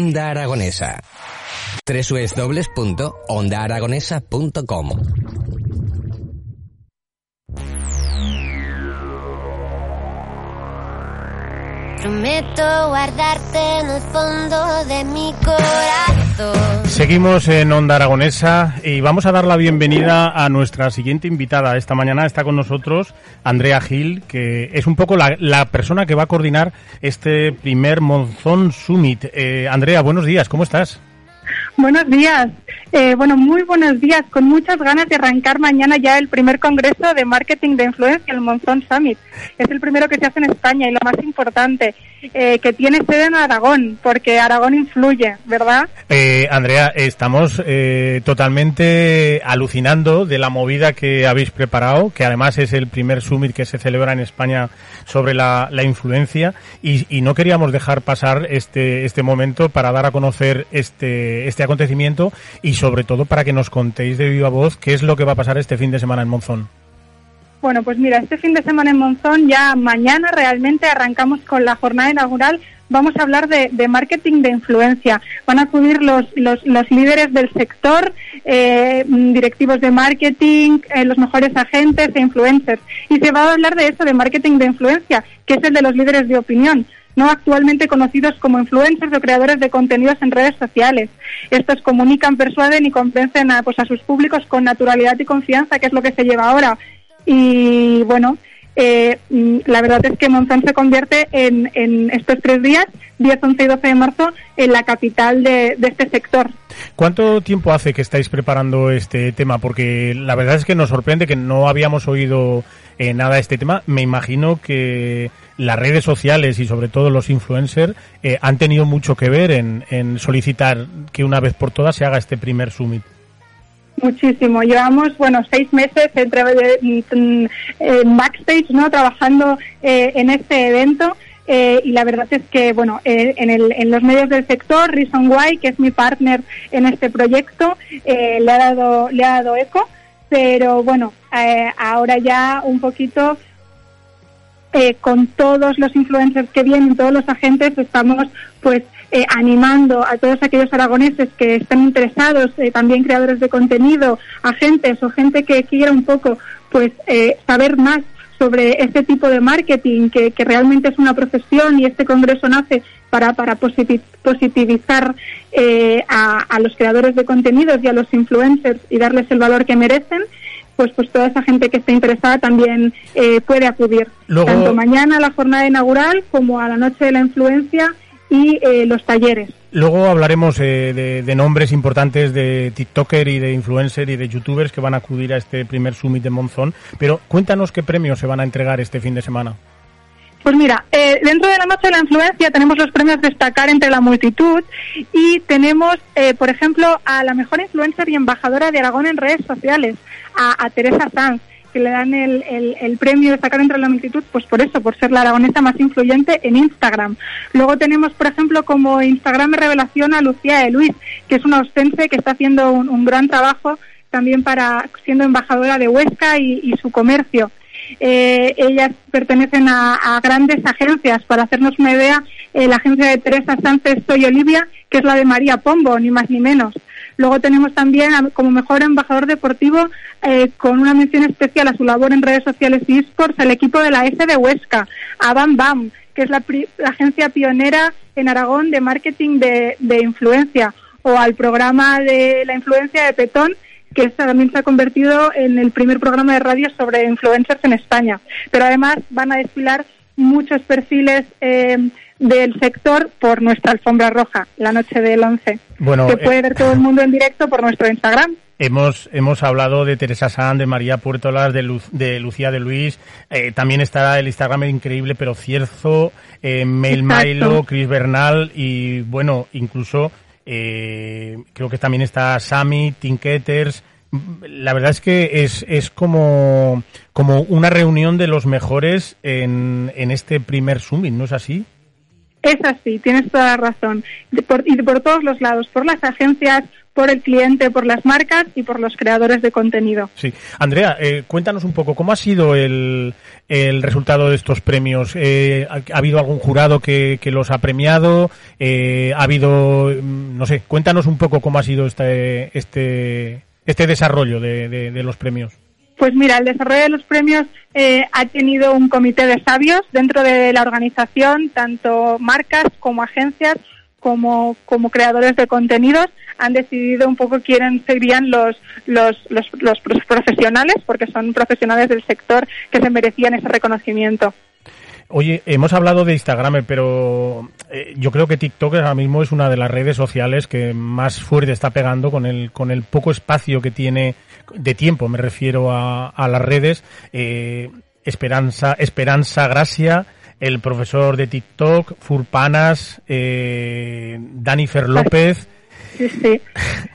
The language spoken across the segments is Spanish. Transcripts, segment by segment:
Onda Aragonesa. www.ondaaragonesa.com Prometo guardarte en el fondo de mi corazón. Seguimos en Onda Aragonesa y vamos a dar la bienvenida a nuestra siguiente invitada. Esta mañana está con nosotros Andrea Gil, que es un poco la, persona que va a coordinar este primer Monzón Summit. Eh, Andrea, buenos días, ¿cómo estás? Buenos días. Eh, bueno, muy buenos días. Con muchas ganas de arrancar mañana ya el primer congreso de marketing de influencia, el Monzón Summit. Es el primero que se hace en España y lo más importante, eh, que tiene sede en Aragón, porque Aragón influye, ¿verdad? Eh, Andrea, estamos eh, totalmente alucinando de la movida que habéis preparado, que además es el primer summit que se celebra en España sobre la, influencia y, y no queríamos dejar pasar este, este momento para dar a conocer este, este acontecimiento y sobre todo para que nos contéis de viva voz qué es lo que va a pasar este fin de semana en Monzón. Bueno, pues mira, este fin de semana en Monzón, ya mañana realmente arrancamos con la jornada inaugural. Vamos a hablar de, marketing de influencia. Van a acudir los, los, los líderes del sector, eh, directivos de marketing, eh, los mejores agentes e influencers. Y se va a hablar de eso, de marketing de influencia, que es el de los líderes de opinión no actualmente conocidos como influencers o creadores de contenidos en redes sociales. Estos comunican, persuaden y convencen a, pues, a sus públicos con naturalidad y confianza, que es lo que se lleva ahora. Y bueno, eh, la verdad es que Monzón se convierte en, estos tres días, 10, 11 y 12 de marzo, en la capital de, de, este sector. ¿Cuánto tiempo hace que estáis preparando este tema? Porque la verdad es que nos sorprende que no habíamos oído eh, nada de este tema. Me imagino que las redes sociales y sobre todo los influencers eh, han tenido mucho que ver en, solicitar que una vez por todas se haga este primer summit. Muchísimo. Llevamos, bueno, seis meses entre en, backstage, ¿no? Trabajando eh, en este evento. Eh, y la verdad es que, bueno, eh, en, el, en, los medios del sector, Reason Why, que es mi partner en este proyecto, eh, le, ha dado, le ha dado eco, pero bueno, ahora ya un poquito con todos los influencers que vienen, todos los agentes, estamos pues eh, animando a todos aquellos aragoneses que están interesados, eh, también creadores de contenido, agentes o gente que quiera un poco pues eh, saber más sobre este tipo de marketing, que, que, realmente es una profesión y este congreso nace para, para positivizar eh, a, a, los creadores de contenidos y a los influencers y darles el valor que merecen, pues, pues toda esa gente que esté interesada también eh, puede acudir. Luego... Tanto mañana a la jornada inaugural como a la noche de la influencia y eh, los talleres. Luego hablaremos eh, de, de, nombres importantes de TikToker y de influencer y de YouTubers que van a acudir a este primer summit de Monzón, pero cuéntanos qué premios se van a entregar este fin de semana. Pues mira, eh, dentro de la noche de la influencia tenemos los premios destacar entre la multitud y tenemos, eh, por ejemplo, a la mejor influencer y embajadora de Aragón en redes sociales, a, Teresa Sanz que le dan el, el, premio de sacar entre la multitud, pues por eso, por ser la aragonesa más influyente en Instagram. Luego tenemos, por ejemplo, como Instagram revelación a Lucía de Luis, que es una ostense que está haciendo un, gran trabajo también para siendo embajadora de Huesca y su comercio. Eh, ellas pertenecen a, grandes agencias. Para hacernos una idea, eh, la agencia de Teresa Sánchez Soy Olivia, que es la de María Pombo, ni más ni menos. Luego tenemos también como mejor embajador deportivo eh, con una mención especial a su labor en redes sociales y esports al equipo de la S de Huesca, a Bam Bam, que es la, agencia pionera en Aragón de marketing de, influencia, o al programa de la influencia de Petón, que también se ha convertido en el primer programa de radio sobre influencers en España. Pero además van a desfilar muchos perfiles eh, del sector por nuestra alfombra roja, la noche del 11. Bueno, que puede eh, ver todo el mundo en directo por nuestro Instagram. Hemos, hemos hablado de Teresa San, de María Puertolas, de, Luz, de Lucía de Luis. Eh, también está el Instagram increíble, pero Cierzo, eh, Mail Milo, Chris Bernal y, bueno, incluso eh, creo que también está Sammy, Tinketers. La verdad es que es, es como, como una reunión de los mejores en, en este primer Summit, ¿no es así? Es así, tienes toda la razón. De por, y por todos los lados, por las agencias, por el cliente, por las marcas y por los creadores de contenido. Sí. Andrea, eh, cuéntanos un poco, ¿cómo ha sido el, el resultado de estos premios? Eh, ¿ha, ¿ha, habido algún jurado que, que los ha premiado? Eh, ha habido, mm, no sé, cuéntanos un poco cómo ha sido este, este, este desarrollo de, los premios. Pues mira, el desarrollo de los premios eh, ha tenido un comité de sabios dentro de la organización, tanto marcas como agencias como, como creadores de contenidos han decidido un poco quiénes serían los, los, los, los profesionales, porque son profesionales del sector que se merecían ese reconocimiento. Oye, hemos hablado de Instagram, pero eh, yo creo que TikTok ahora mismo es una de las redes sociales que más fuerte está pegando con el, con el poco espacio que tiene de tiempo, me refiero a, a las redes. Eh, Esperanza, Esperanza Gracia, el profesor de TikTok, Furpanas, eh, Danifer López. Sí, sí.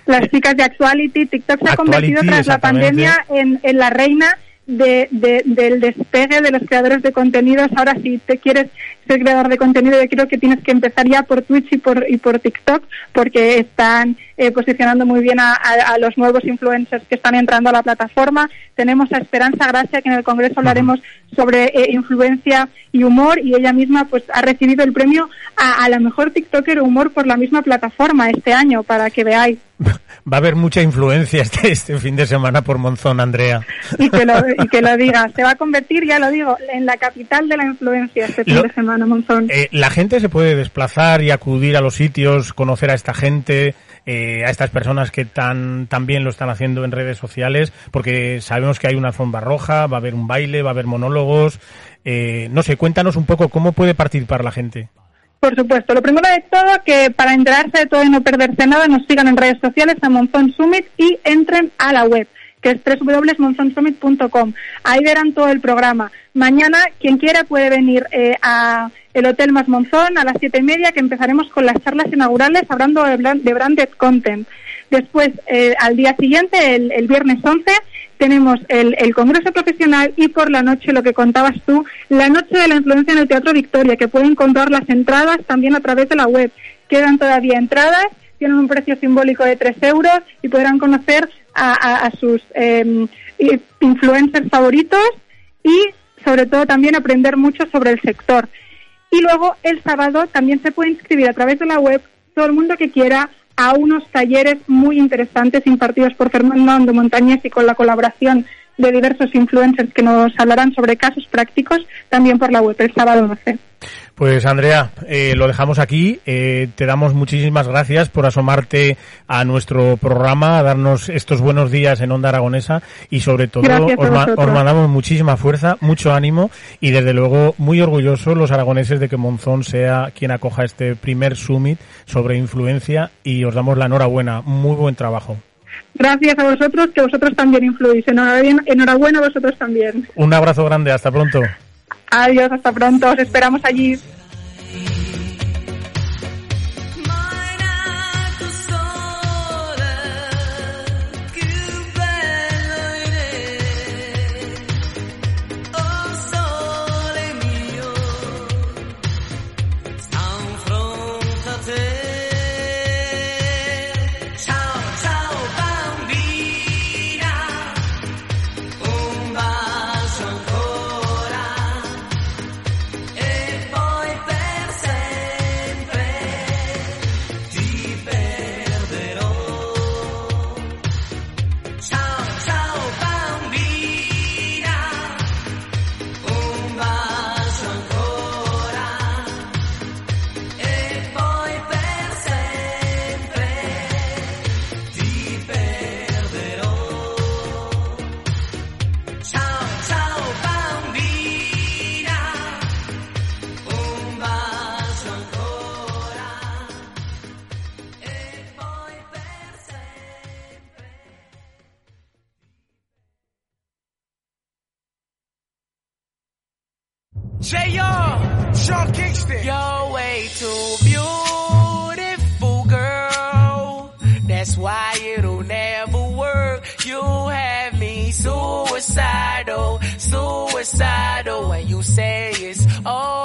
Las chicas de Actuality, TikTok se ha convertido tras la pandemia en, en la reina de, de, del despegue de los creadores de contenidos. Ahora, si te quieres ser creador de contenido, yo creo que tienes que empezar ya por Twitch y por, y por TikTok, porque están eh, posicionando muy bien a, a, a, los nuevos influencers que están entrando a la plataforma. Tenemos a Esperanza Gracia, que en el Congreso hablaremos sobre eh, influencia y humor, y ella misma pues ha recibido el premio a, a la mejor TikToker humor por la misma plataforma este año, para que veáis. Va a haber mucha influencia este, este fin de semana por Monzón, Andrea. Y que, lo, y que lo diga. Se va a convertir, ya lo digo, en la capital de la influencia este fin lo, de semana, Monzón. Eh, la gente se puede desplazar y acudir a los sitios, conocer a esta gente, eh, a estas personas que tan, tan bien lo están haciendo en redes sociales, porque sabemos que hay una alfombra roja, va a haber un baile, va a haber monólogos. Eh, no sé, cuéntanos un poco cómo puede participar la gente. Por supuesto. Lo primero de todo, que para enterarse de todo y no perderse nada, nos sigan en redes sociales a Monzón Summit y entren a la web, que es www.monzonsummit.com. Ahí verán todo el programa. Mañana, quien quiera puede venir eh, a el Hotel Más Monzón a las siete y media, que empezaremos con las charlas inaugurales hablando de, de branded content. Después, eh, al día siguiente, el, viernes 11, tenemos el, el, Congreso Profesional y por la noche, lo que contabas tú, la Noche de la Influencia en el Teatro Victoria, que pueden encontrar las entradas también a través de la web. Quedan todavía entradas, tienen un precio simbólico de 3 euros y podrán conocer a, a, a sus eh, influencers favoritos y sobre todo también aprender mucho sobre el sector. Y luego el sábado también se puede inscribir a través de la web todo el mundo que quiera a unos talleres muy interesantes impartidos por Fernando Montañez y con la colaboración de diversos influencers que nos hablarán sobre casos prácticos también por la web el sábado 12. Pues Andrea, eh, lo dejamos aquí. Eh, te damos muchísimas gracias por asomarte a nuestro programa, a darnos estos buenos días en Onda Aragonesa y sobre todo os, ma os, mandamos muchísima fuerza, mucho ánimo y desde luego muy orgullosos los aragoneses de que Monzón sea quien acoja este primer summit sobre influencia y os damos la enhorabuena. Muy buen trabajo. Gracias a vosotros, que vosotros también influís. Enhorabuena, enhorabuena a vosotros también. Un abrazo grande, hasta pronto. Adiós, hasta pronto. Os esperamos allí. J.R. Sean Kingston. You're way too beautiful, girl. That's why it'll never work. You have me suicidal, suicidal. When you say it's over,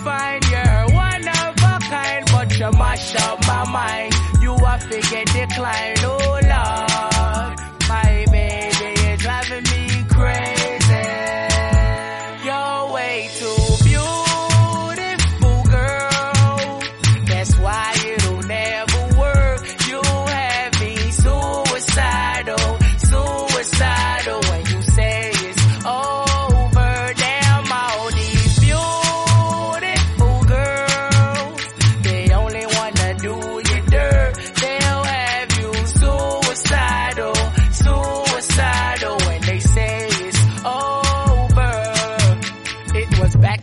divine. You're one of a kind, but you mash up my mind. You have to get declined. Oh, Lord.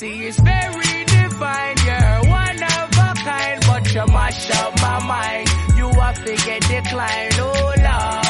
See, it's very divine. You're one of a kind, but you mash up my mind. You have to get declined. Oh Lord,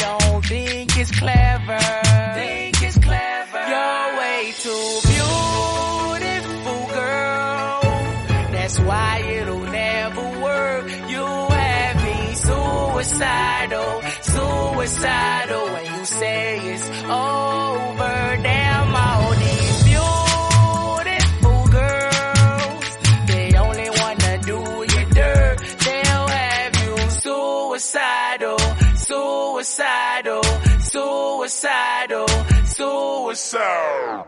think it's clever. Think it's clever. You're way too beautiful, girl. That's why it'll never work. You have me suicidal, suicidal when you say it's over. Suicidal, suicidal, suicidal.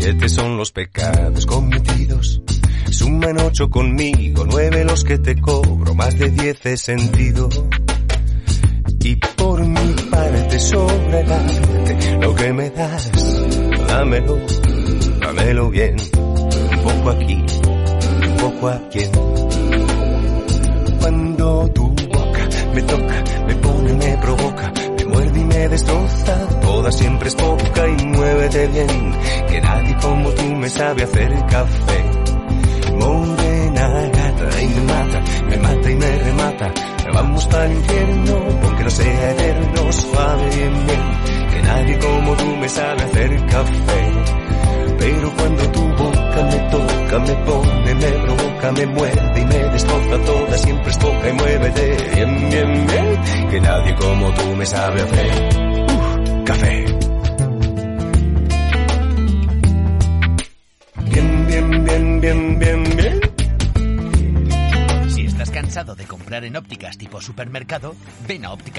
Siete son los pecados cometidos. Suman ocho conmigo, nueve los que te cobro, más de diez he sentido. Y por mi parte sobre el lo que me das, dámelo, dámelo bien. Un poco aquí, un poco aquí. Cuando tu boca me toca, me pone, me provoca, muerde y me destroza, toda siempre es poca y muévete bien, que nadie como tú me sabe hacer café. Morena gata y me mata, me mata y me remata, vamos para el infierno, porque no sea eterno, suave bien bien, que nadie como tú me sabe hacer café. Pero cuando me toca, me pone, me provoca, me muerde y me destroza toda, siempre es poca y muévete bien, bien, bien, que nadie como tú me sabe hacer café. Bien, bien, bien, bien, bien, bien. Si estás cansado de comprar en ópticas tipo supermercado, ven a Óptica